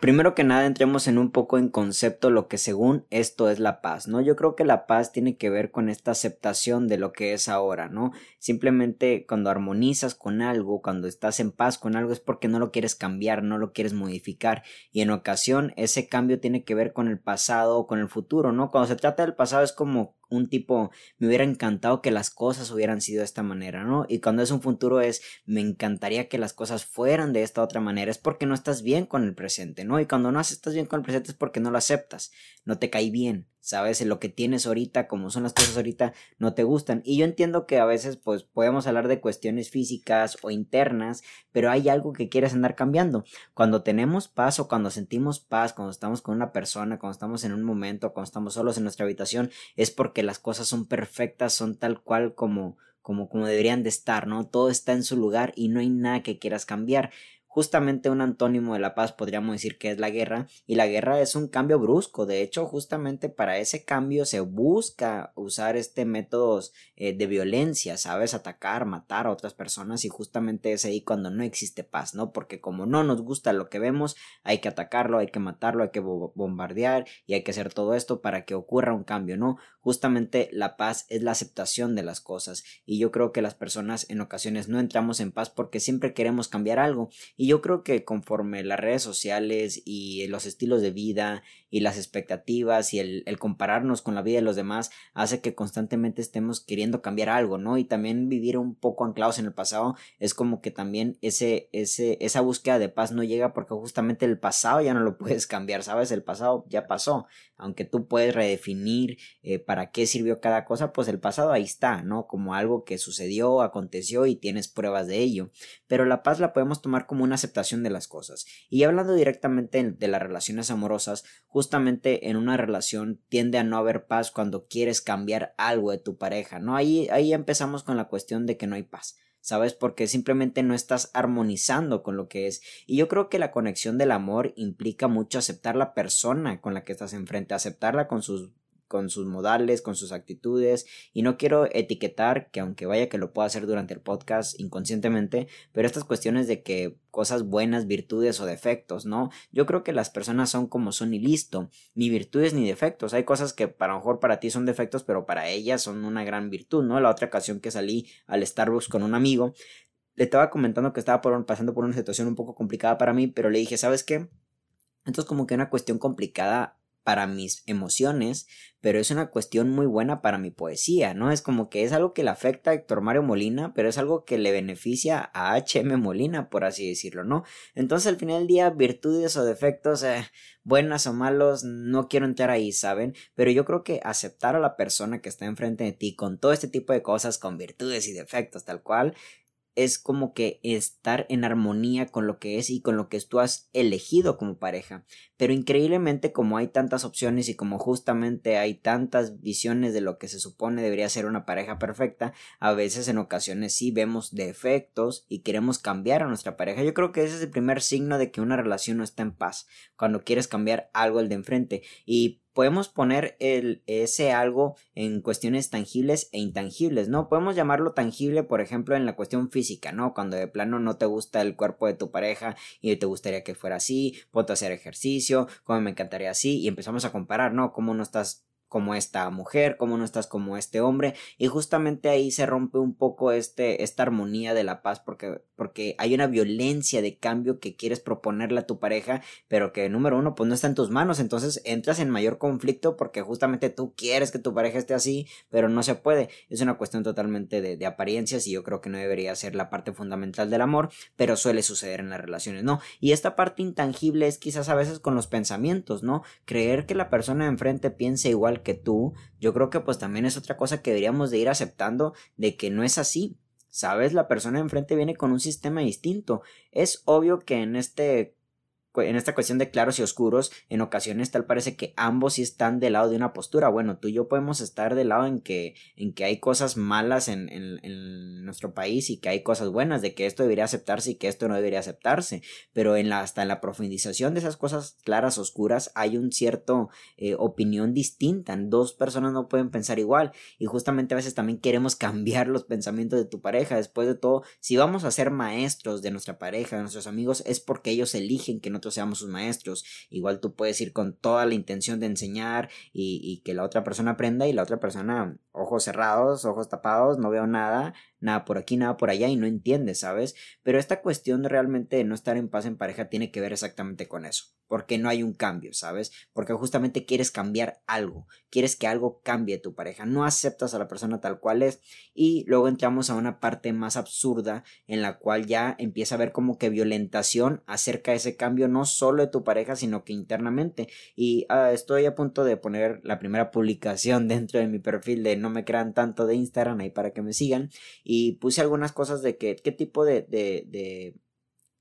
Primero que nada entremos en un poco en concepto lo que según esto es la paz, ¿no? Yo creo que la paz tiene que ver con esta aceptación de lo que es ahora, ¿no? Simplemente cuando armonizas con algo, cuando estás en paz con algo es porque no lo quieres cambiar, no lo quieres modificar y en ocasión ese cambio tiene que ver con el pasado o con el futuro, ¿no? Cuando se trata del pasado es como un tipo, me hubiera encantado que las cosas hubieran sido de esta manera, ¿no? Y cuando es un futuro es, me encantaría que las cosas fueran de esta otra manera, es porque no estás bien con el presente, ¿no? Y cuando no estás bien con el presente es porque no lo aceptas, no te cae bien, ¿sabes? Lo que tienes ahorita, como son las cosas ahorita, no te gustan. Y yo entiendo que a veces, pues, podemos hablar de cuestiones físicas o internas, pero hay algo que quieres andar cambiando. Cuando tenemos paz o cuando sentimos paz, cuando estamos con una persona, cuando estamos en un momento, cuando estamos solos en nuestra habitación, es porque las cosas son perfectas, son tal cual como, como, como deberían de estar, ¿no? Todo está en su lugar y no hay nada que quieras cambiar. Justamente un antónimo de la paz podríamos decir que es la guerra y la guerra es un cambio brusco. De hecho, justamente para ese cambio se busca usar este métodos eh, de violencia, ¿sabes? Atacar, matar a otras personas y justamente es ahí cuando no existe paz, ¿no? Porque como no nos gusta lo que vemos, hay que atacarlo, hay que matarlo, hay que bombardear y hay que hacer todo esto para que ocurra un cambio, ¿no? Justamente la paz es la aceptación de las cosas y yo creo que las personas en ocasiones no entramos en paz porque siempre queremos cambiar algo y yo creo que conforme las redes sociales y los estilos de vida y las expectativas y el, el, compararnos con la vida de los demás hace que constantemente estemos queriendo cambiar algo, ¿no? Y también vivir un poco anclados en el pasado es como que también ese, ese, esa búsqueda de paz no llega porque justamente el pasado ya no lo puedes cambiar, ¿sabes? El pasado ya pasó. Aunque tú puedes redefinir eh, para qué sirvió cada cosa, pues el pasado ahí está, ¿no? Como algo que sucedió, aconteció y tienes pruebas de ello. Pero la paz la podemos tomar como una aceptación de las cosas. Y hablando directamente de las relaciones amorosas, justamente en una relación tiende a no haber paz cuando quieres cambiar algo de tu pareja, ¿no? Ahí, ahí empezamos con la cuestión de que no hay paz. ¿sabes? Porque simplemente no estás armonizando con lo que es. Y yo creo que la conexión del amor implica mucho aceptar la persona con la que estás enfrente, aceptarla con sus con sus modales, con sus actitudes y no quiero etiquetar que aunque vaya que lo pueda hacer durante el podcast inconscientemente, pero estas cuestiones de que cosas buenas, virtudes o defectos, ¿no? Yo creo que las personas son como son y listo, ni virtudes ni defectos. Hay cosas que para lo mejor para ti son defectos, pero para ellas son una gran virtud, ¿no? La otra ocasión que salí al Starbucks con un amigo, le estaba comentando que estaba pasando por una situación un poco complicada para mí, pero le dije, ¿sabes qué? Esto es como que una cuestión complicada para mis emociones, pero es una cuestión muy buena para mi poesía, ¿no? Es como que es algo que le afecta a Héctor Mario Molina, pero es algo que le beneficia a HM Molina, por así decirlo, ¿no? Entonces al final del día, virtudes o defectos, eh, buenas o malos, no quiero entrar ahí, ¿saben? Pero yo creo que aceptar a la persona que está enfrente de ti con todo este tipo de cosas, con virtudes y defectos, tal cual, es como que estar en armonía con lo que es y con lo que tú has elegido como pareja. Pero increíblemente como hay tantas opciones y como justamente hay tantas visiones de lo que se supone debería ser una pareja perfecta, a veces en ocasiones sí vemos defectos y queremos cambiar a nuestra pareja. Yo creo que ese es el primer signo de que una relación no está en paz, cuando quieres cambiar algo el de enfrente. Y podemos poner el, ese algo en cuestiones tangibles e intangibles, ¿no? Podemos llamarlo tangible, por ejemplo, en la cuestión física, ¿no? Cuando de plano no te gusta el cuerpo de tu pareja y te gustaría que fuera así, ponte a hacer ejercicio, como me encantaría así, y empezamos a comparar, ¿no? Cómo no estás como esta mujer, cómo no estás como este hombre y justamente ahí se rompe un poco este esta armonía de la paz porque porque hay una violencia de cambio que quieres proponerle a tu pareja pero que número uno pues no está en tus manos entonces entras en mayor conflicto porque justamente tú quieres que tu pareja esté así pero no se puede. Es una cuestión totalmente de, apariencias y yo creo que no debería ser la parte fundamental del amor pero suele suceder en las relaciones no y esta parte intangible es quizás a veces con los pensamientos no creer que la persona enfrente piense igual que tú, yo creo que pues también es otra cosa que deberíamos de ir aceptando de que no es así. Sabes, la persona enfrente viene con un sistema distinto. Es obvio que en este en esta cuestión de claros y oscuros, en ocasiones tal parece que ambos sí están del lado de una postura. Bueno, tú y yo podemos estar del lado en que, en que hay cosas malas en, en, nuestro país y que hay cosas buenas, de que esto debería aceptarse y que esto no debería aceptarse. Pero en la, hasta en la profundización de esas cosas claras, oscuras, hay un cierto eh, opinión distinta. Dos personas no pueden pensar igual. Y justamente a veces también queremos cambiar los pensamientos de tu pareja. Después de todo, si vamos a ser maestros de nuestra pareja, de nuestros amigos, es porque ellos eligen que seamos sus maestros. Igual tú puedes ir con toda la intención de enseñar y, que la otra persona aprenda y la otra persona, ojos cerrados, ojos tapados, no veo nada, nada por aquí, nada por allá y no entiendes, ¿sabes? Pero esta cuestión realmente de no estar en paz en pareja tiene que ver exactamente con eso, porque no hay un cambio, ¿sabes? Porque justamente quieres cambiar algo, quieres que algo cambie tu pareja, no aceptas a la persona tal cual es y luego entramos a una parte más absurda en la cual ya empieza a haber como que violentación acerca de ese cambio no solo de tu pareja sino que internamente. Y ah, estoy a punto de poner la primera publicación dentro de mi perfil de no me crean tanto de Instagram ahí para que me sigan. Y puse algunas cosas de que, qué tipo de, de, de,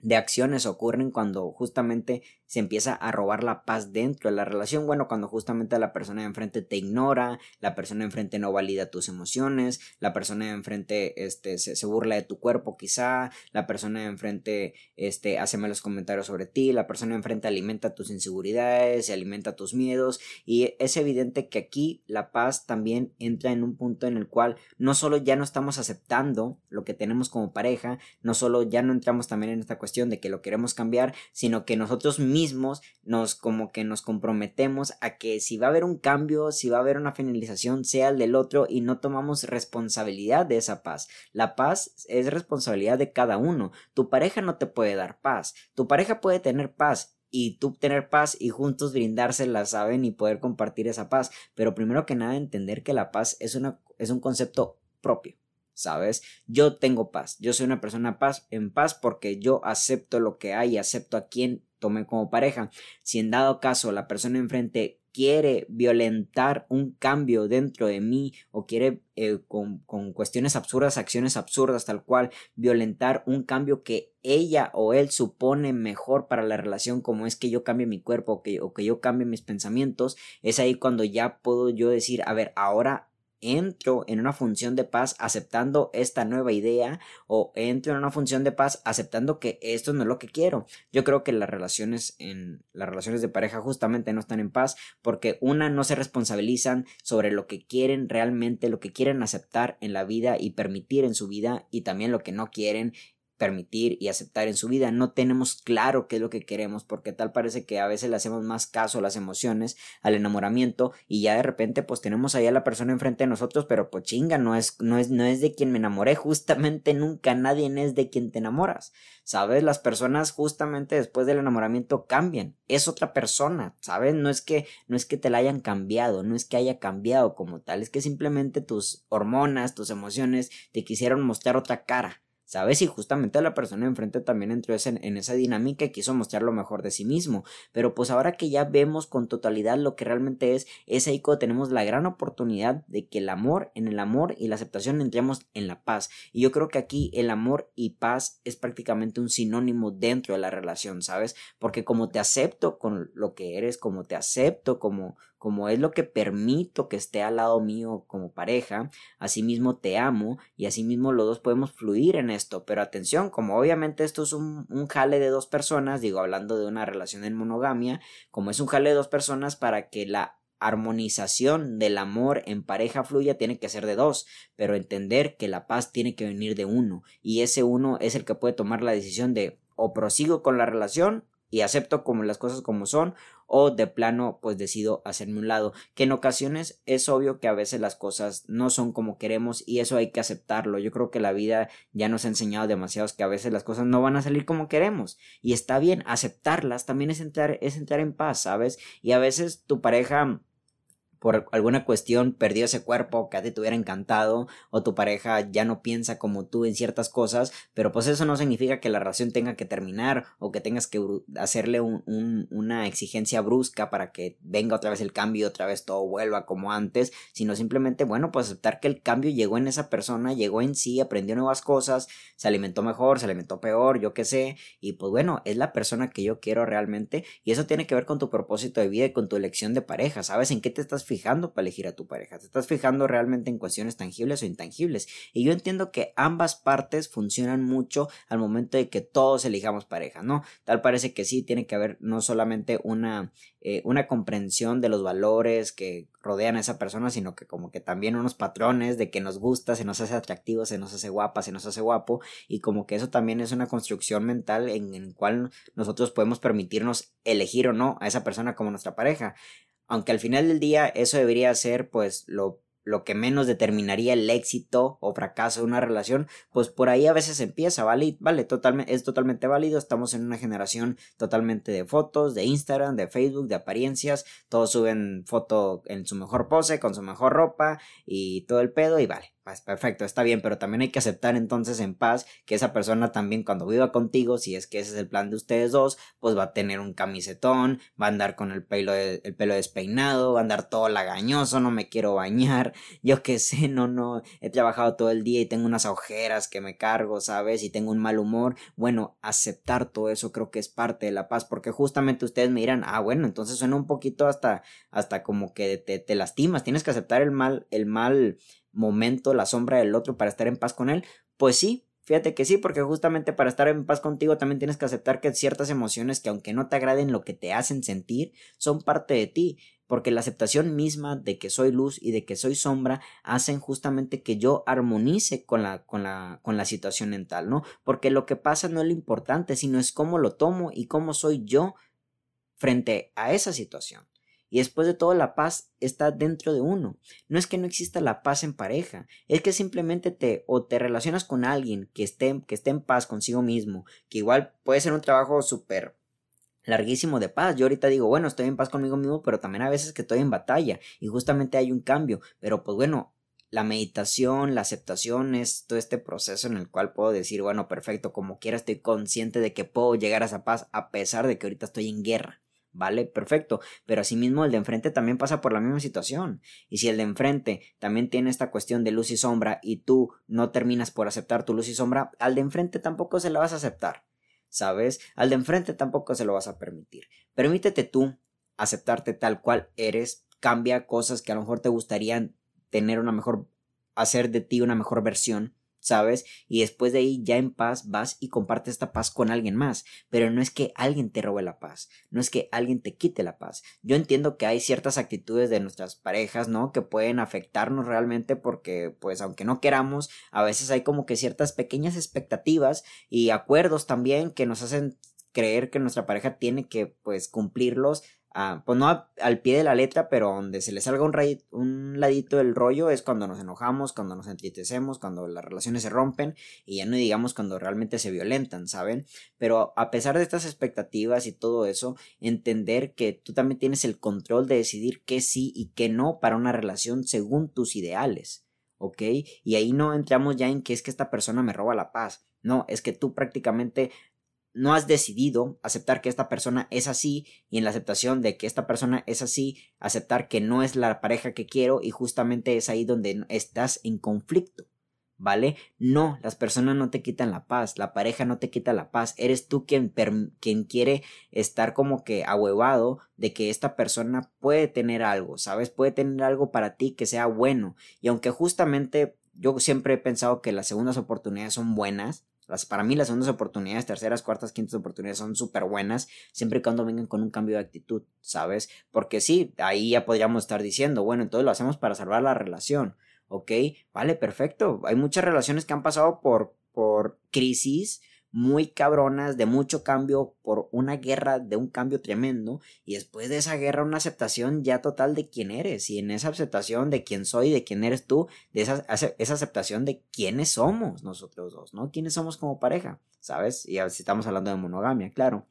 de acciones ocurren cuando justamente se empieza a robar la paz dentro de la relación. Bueno, cuando justamente la persona de enfrente te ignora, la persona de enfrente no valida tus emociones, la persona de enfrente este, se, burla de tu cuerpo quizá, la persona de enfrente este, hace malos comentarios sobre ti, la persona de enfrente alimenta tus inseguridades y alimenta tus miedos y es evidente que aquí la paz también entra en un punto en el cual no solo ya no estamos aceptando lo que tenemos como pareja, no solo ya no entramos también en esta cuestión de que lo queremos cambiar, sino que nosotros mismos nos como que nos comprometemos a que si va a haber un cambio, si va a haber una finalización, sea el del otro y no tomamos responsabilidad de esa paz. La paz es responsabilidad de cada uno. Tu pareja no te puede dar paz. Tu pareja puede tener paz y tú tener paz y juntos brindársela, saben, y poder compartir esa paz. Pero primero que nada entender que la paz es, una, es un concepto propio. ¿Sabes? Yo tengo paz, yo soy una persona paz, en paz porque yo acepto lo que hay, acepto a quien tomé como pareja. Si en dado caso la persona enfrente quiere violentar un cambio dentro de mí o quiere eh, con, con, cuestiones absurdas, acciones absurdas, tal cual, violentar un cambio que ella o él supone mejor para la relación, como es que yo cambie mi cuerpo o que, o que yo cambie mis pensamientos, es ahí cuando ya puedo yo decir, a ver, ahora entro en una función de paz aceptando esta nueva idea o entro en una función de paz aceptando que esto no es lo que quiero. Yo creo que las relaciones en las relaciones de pareja justamente no están en paz porque una no se responsabilizan sobre lo que quieren realmente, lo que quieren aceptar en la vida y permitir en su vida y también lo que no quieren permitir y aceptar en su vida. No tenemos claro qué es lo que queremos porque tal parece que a veces le hacemos más caso a las emociones, al enamoramiento y ya de repente pues tenemos ahí a la persona enfrente de nosotros, pero pues chinga, no es, no es, no es de quien me enamoré, justamente nunca nadie es de quien te enamoras. ¿Sabes? Las personas justamente después del enamoramiento cambian. Es otra persona, ¿sabes? No es que, no es que te la hayan cambiado, no es que haya cambiado como tal, es que simplemente tus hormonas, tus emociones te quisieron mostrar otra cara. ¿Sabes? Y justamente la persona enfrente también entró en, esa dinámica y quiso mostrar lo mejor de sí mismo. Pero pues ahora que ya vemos con totalidad lo que realmente es, es ahí cuando tenemos la gran oportunidad de que el amor, en el amor y la aceptación entremos en la paz. Y yo creo que aquí el amor y paz es prácticamente un sinónimo dentro de la relación, ¿sabes? Porque como te acepto con lo que eres, como te acepto como como es lo que permito que esté al lado mío como pareja, asimismo te amo y asimismo los dos podemos fluir en esto. Pero atención, como obviamente esto es un, un jale de dos personas, digo, hablando de una relación en monogamia, como es un jale de dos personas para que la armonización del amor en pareja fluya tiene que ser de dos, pero entender que la paz tiene que venir de uno y ese uno es el que puede tomar la decisión de o prosigo con la relación y acepto como las cosas como son o de plano pues decido hacerme un lado. Que en ocasiones es obvio que a veces las cosas no son como queremos y eso hay que aceptarlo. Yo creo que la vida ya nos ha enseñado demasiados que a veces las cosas no van a salir como queremos. Y está bien aceptarlas también es entrar es entrar en paz sabes y a veces tu pareja por alguna cuestión perdió ese cuerpo que a ti te hubiera encantado o tu pareja ya no piensa como tú en ciertas cosas, pero pues eso no significa que la relación tenga que terminar o que tengas que hacerle una exigencia brusca para que venga otra vez el cambio y otra vez todo vuelva como antes, sino simplemente, bueno, pues aceptar que el cambio llegó en esa persona, llegó en sí, aprendió nuevas cosas, se alimentó mejor, se alimentó peor, yo qué sé, y pues bueno, es la persona que yo quiero realmente y eso tiene que ver con tu propósito de vida y con tu elección de pareja, ¿sabes en qué te estás fijando para elegir a tu pareja. Te estás fijando realmente en cuestiones tangibles o intangibles. Y yo entiendo que ambas partes funcionan mucho al momento de que todos elijamos pareja, ¿no? Tal parece que sí, tiene que haber no solamente una, eh, una comprensión de los valores que rodean a esa persona, sino que como que también unos patrones de que nos gusta, se nos hace atractivo, se nos hace guapa, se nos hace guapo, y como que eso también es una construcción mental en, en cual nosotros podemos permitirnos elegir o no a esa persona como nuestra pareja aunque al final del día eso debería ser pues lo, lo que menos determinaría el éxito o fracaso de una relación, pues por ahí a veces empieza, ¿vale? Vale, totalmente, es totalmente válido, estamos en una generación totalmente de fotos, de Instagram, de Facebook, de apariencias, todos suben foto en su mejor pose, con su mejor ropa y todo el pedo y vale, pues perfecto, está bien, pero también hay que aceptar entonces en paz que esa persona también cuando viva contigo, si es que ese es el plan de ustedes dos, pues va a tener un camisetón, va a andar con el pelo, el pelo despeinado, va a andar todo lagañoso, no me quiero bañar, yo qué sé, no, no, he trabajado todo el día y tengo unas ojeras que me cargo, ¿sabes? Y tengo un mal humor. Bueno, aceptar todo eso creo que es parte de la paz, porque justamente ustedes me dirán, ah, bueno, entonces suena un poquito hasta, hasta como que te, te lastimas, tienes que aceptar el mal, el mal momento, la sombra del otro para estar en paz con él? Pues sí, Fíjate que sí, porque justamente para estar en paz contigo también tienes que aceptar que ciertas emociones que aunque no te agraden lo que te hacen sentir, son parte de ti, porque la aceptación misma de que soy luz y de que soy sombra hacen justamente que yo armonice con la, con la, con la situación mental, ¿no? Porque lo que pasa no es lo importante, sino es cómo lo tomo y cómo soy yo frente a esa situación. Y después de todo, la paz está dentro de uno. No es que no exista la paz en pareja, es que simplemente te o te relacionas con alguien que esté, que esté en paz consigo mismo, que igual puede ser un trabajo súper larguísimo de paz. Yo ahorita digo, bueno, estoy en paz conmigo mismo, pero también a veces que estoy en batalla y justamente hay un cambio. Pero pues bueno, la meditación, la aceptación es todo este proceso en el cual puedo decir, bueno, perfecto, como quiera estoy consciente de que puedo llegar a esa paz a pesar de que ahorita estoy en guerra. ¿Vale? Perfecto, pero asimismo el de enfrente también pasa por la misma situación. Y si el de enfrente también tiene esta cuestión de luz y sombra y tú no terminas por aceptar tu luz y sombra, al de enfrente tampoco se la vas a aceptar, ¿sabes? Al de enfrente tampoco se lo vas a permitir. Permítete tú aceptarte tal cual eres, cambia cosas que a lo mejor te gustaría tener una mejor, hacer de ti una mejor versión, ¿sabes? Y después de ahí ya en paz vas y compartes esta paz con alguien más. Pero no es que alguien te robe la paz, no es que alguien te quite la paz. Yo entiendo que hay ciertas actitudes de nuestras parejas, ¿no? Que pueden afectarnos realmente porque, pues, aunque no queramos, a veces hay como que ciertas pequeñas expectativas y acuerdos también que nos hacen creer que nuestra pareja tiene que, pues, cumplirlos Ah, pues no al pie de la letra, pero donde se le salga un, un ladito del rollo es cuando nos enojamos, cuando nos entristecemos, cuando las relaciones se rompen y ya no digamos cuando realmente se violentan, ¿saben? Pero a pesar de estas expectativas y todo eso, entender que tú también tienes el control de decidir qué sí y qué no para una relación según tus ideales. ¿ok? Y ahí no entramos ya en que es que esta persona me roba la paz. No, es que tú prácticamente no has decidido aceptar que esta persona es así y en la aceptación de que esta persona es así, aceptar que no es la pareja que quiero y justamente es ahí donde estás en conflicto. ¿Vale? No, las personas no te quitan la paz, la pareja no te quita la paz, eres tú quien, quien quiere estar como que ahuevado de que esta persona puede tener algo, ¿sabes? Puede tener algo para ti que sea bueno. Y aunque justamente yo siempre he pensado que las segundas oportunidades son buenas, para mí las segundas oportunidades, terceras, cuartas, quintas oportunidades son súper buenas, siempre y cuando vengan con un cambio de actitud, ¿sabes? Porque sí, ahí ya podríamos estar diciendo, bueno, entonces lo hacemos para salvar la relación, ¿ok? Vale, perfecto. Hay muchas relaciones que han pasado por, por crisis, muy cabronas, de mucho cambio, por una guerra, de un cambio tremendo, y después de esa guerra una aceptación ya total de quién eres, y en esa aceptación de quién soy, de quién eres tú, de esa, esa aceptación de quiénes somos nosotros dos, ¿no? ¿Quiénes somos como pareja? ¿Sabes? Y estamos hablando de monogamia, claro.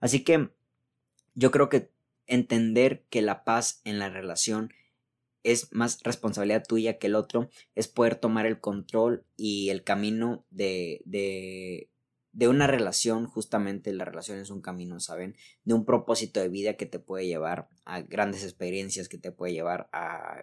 Así que yo creo que entender que la paz en la relación es más responsabilidad tuya que el otro, es poder tomar el control y el camino de, de, de una relación, justamente la relación es un camino, ¿saben? De un propósito de vida que te puede llevar a grandes experiencias, que te puede llevar a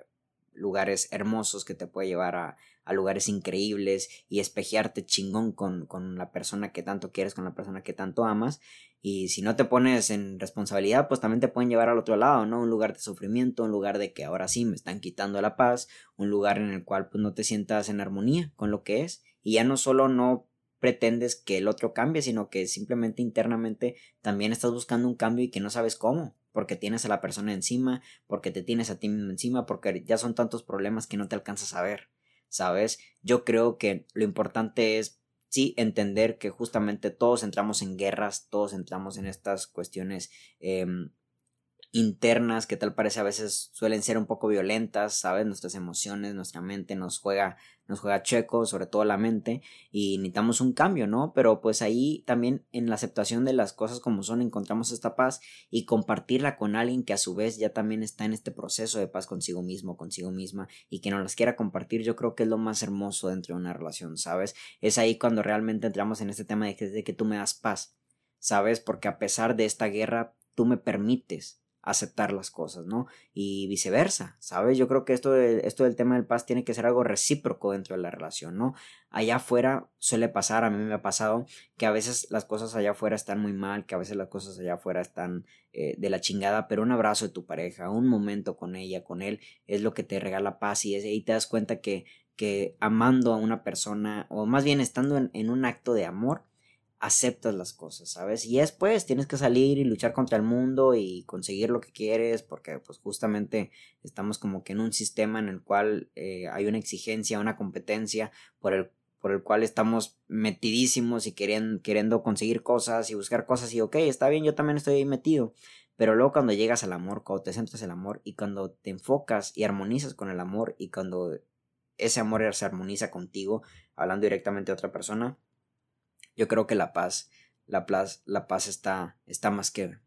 lugares hermosos, que te puede llevar a, a lugares increíbles y espejearte chingón con, con, la persona que tanto quieres, con la persona que tanto amas. Y si no te pones en responsabilidad, pues también te pueden llevar al otro lado, ¿no? Un lugar de sufrimiento, un lugar de que ahora sí me están quitando la paz, un lugar en el cual pues no te sientas en armonía con lo que es. Y ya no solo no pretendes que el otro cambie, sino que simplemente internamente también estás buscando un cambio y que no sabes cómo porque tienes a la persona encima, porque te tienes a ti mismo encima, porque ya son tantos problemas que no te alcanzas a ver, ¿sabes? Yo creo que lo importante es sí entender que justamente todos entramos en guerras, todos entramos en estas cuestiones em, internas que tal parece a veces suelen ser un poco violentas, ¿sabes? Nuestras emociones, nuestra mente nos juega, nos juega checo, sobre todo la mente, y necesitamos un cambio, ¿no? Pero pues ahí también en la aceptación de las cosas como son encontramos esta paz y compartirla con alguien que a su vez ya también está en este proceso de paz consigo mismo, consigo misma, y que nos las quiera compartir, yo creo que es lo más hermoso dentro de una relación, ¿sabes? Es ahí cuando realmente entramos en este tema de que, de que tú me das paz, ¿sabes? Porque a pesar de esta guerra, tú me permites aceptar las cosas, ¿no? Y viceversa, ¿sabes? Yo creo que esto, esto del tema del paz tiene que ser algo recíproco dentro de la relación, ¿no? Allá afuera suele pasar, a mí me ha pasado que a veces las cosas allá afuera están muy mal, que a veces las cosas allá afuera están eh, de la chingada, pero un abrazo de tu pareja, un momento con ella, con él, es lo que te regala paz y ahí te das cuenta que, que amando a una persona, o más bien estando en un acto de amor, aceptas las cosas, ¿sabes? Y después tienes que salir y luchar contra el mundo y conseguir lo que quieres, porque pues justamente estamos como que en un sistema en el cual eh, hay una exigencia, una competencia por el, por el cual estamos metidísimos y queriendo, queriendo conseguir cosas y buscar cosas y ok, está bien, yo también estoy ahí metido, pero luego cuando llegas al amor, cuando te centras en el amor y cuando te enfocas y armonizas con el amor y cuando ese amor se armoniza contigo, hablando directamente a otra persona, yo creo que la paz, la paz, la paz está, está más que,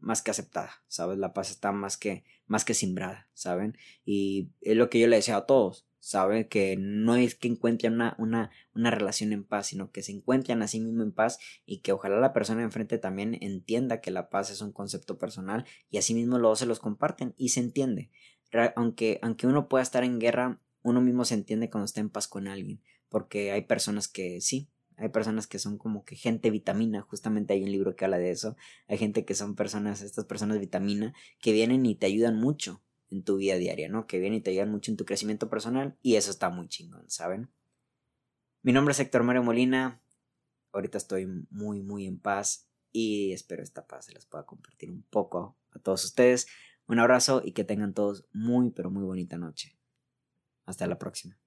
más que aceptada, ¿sabes? La paz está más que, más que simbrada, ¿saben? Y es lo que yo le decía a todos, ¿saben? Que no es que encuentren una, una, una relación en paz, sino que se encuentren a sí mismo en paz y que ojalá la persona enfrente también entienda que la paz es un concepto personal y así mismo luego se los comparten y se entiende. Aunque, aunque uno pueda estar en guerra, uno mismo se entiende cuando está en paz con alguien, porque hay personas que sí, hay personas que son como que gente vitamina, justamente hay un libro que habla de eso. Hay gente que son personas, estas personas vitamina, que vienen y te ayudan mucho en tu vida diaria, ¿no? Que vienen y te ayudan mucho en tu crecimiento personal y eso está muy chingón, ¿saben? Mi nombre es Héctor Mario Molina. Ahorita estoy muy, muy en paz y espero esta paz se las pueda compartir un poco a todos ustedes. Un abrazo y que tengan todos muy, pero muy bonita noche. Hasta la próxima.